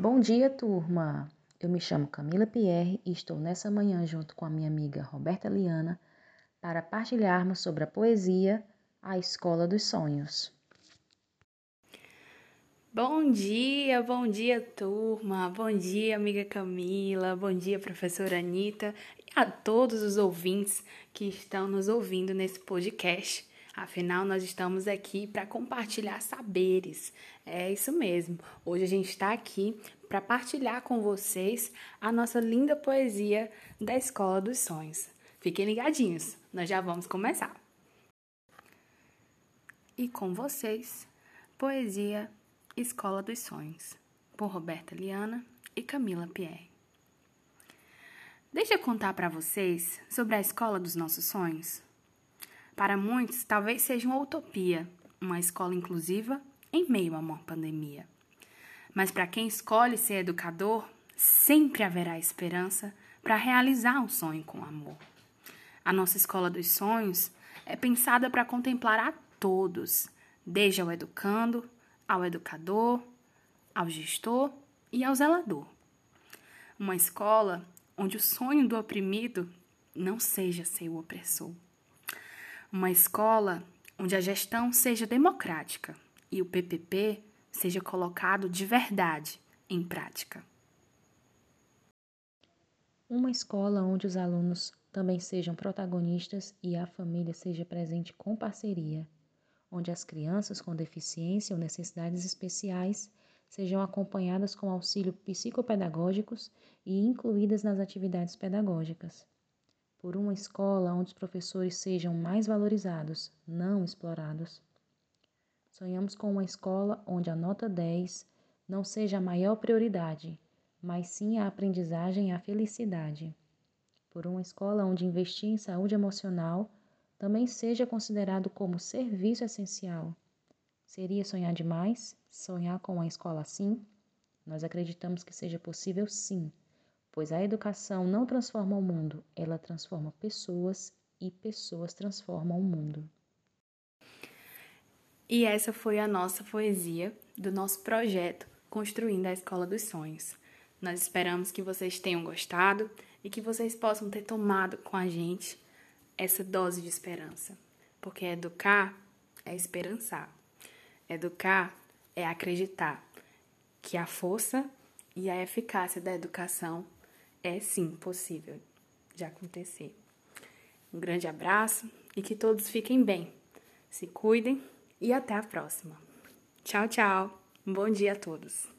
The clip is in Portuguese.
Bom dia, turma! Eu me chamo Camila Pierre e estou nessa manhã junto com a minha amiga Roberta Liana para partilharmos sobre a poesia A Escola dos Sonhos. Bom dia, bom dia, turma. Bom dia, amiga Camila. Bom dia, professora Anitta e a todos os ouvintes que estão nos ouvindo nesse podcast. Afinal, nós estamos aqui para compartilhar saberes. É isso mesmo. Hoje a gente está aqui para partilhar com vocês a nossa linda poesia da Escola dos Sonhos. Fiquem ligadinhos, nós já vamos começar. E com vocês, Poesia Escola dos Sonhos, por Roberta Liana e Camila Pierre. Deixa eu contar para vocês sobre a escola dos nossos sonhos. Para muitos, talvez seja uma utopia, uma escola inclusiva em meio a uma pandemia. Mas para quem escolhe ser educador, sempre haverá esperança para realizar um sonho com amor. A nossa escola dos sonhos é pensada para contemplar a todos, desde ao educando, ao educador, ao gestor e ao zelador. Uma escola onde o sonho do oprimido não seja ser o opressor. Uma escola onde a gestão seja democrática e o PPP seja colocado de verdade em prática. Uma escola onde os alunos também sejam protagonistas e a família seja presente com parceria, onde as crianças com deficiência ou necessidades especiais sejam acompanhadas com auxílio psicopedagógicos e incluídas nas atividades pedagógicas por uma escola onde os professores sejam mais valorizados, não explorados. Sonhamos com uma escola onde a nota 10 não seja a maior prioridade, mas sim a aprendizagem e a felicidade. Por uma escola onde investir em saúde emocional também seja considerado como serviço essencial. Seria sonhar demais? Sonhar com uma escola assim? Nós acreditamos que seja possível sim pois a educação não transforma o mundo, ela transforma pessoas e pessoas transformam o mundo. E essa foi a nossa poesia do nosso projeto Construindo a Escola dos Sonhos. Nós esperamos que vocês tenham gostado e que vocês possam ter tomado com a gente essa dose de esperança, porque educar é esperançar. Educar é acreditar que a força e a eficácia da educação é sim possível de acontecer. Um grande abraço e que todos fiquem bem. Se cuidem e até a próxima. Tchau, tchau. Bom dia a todos.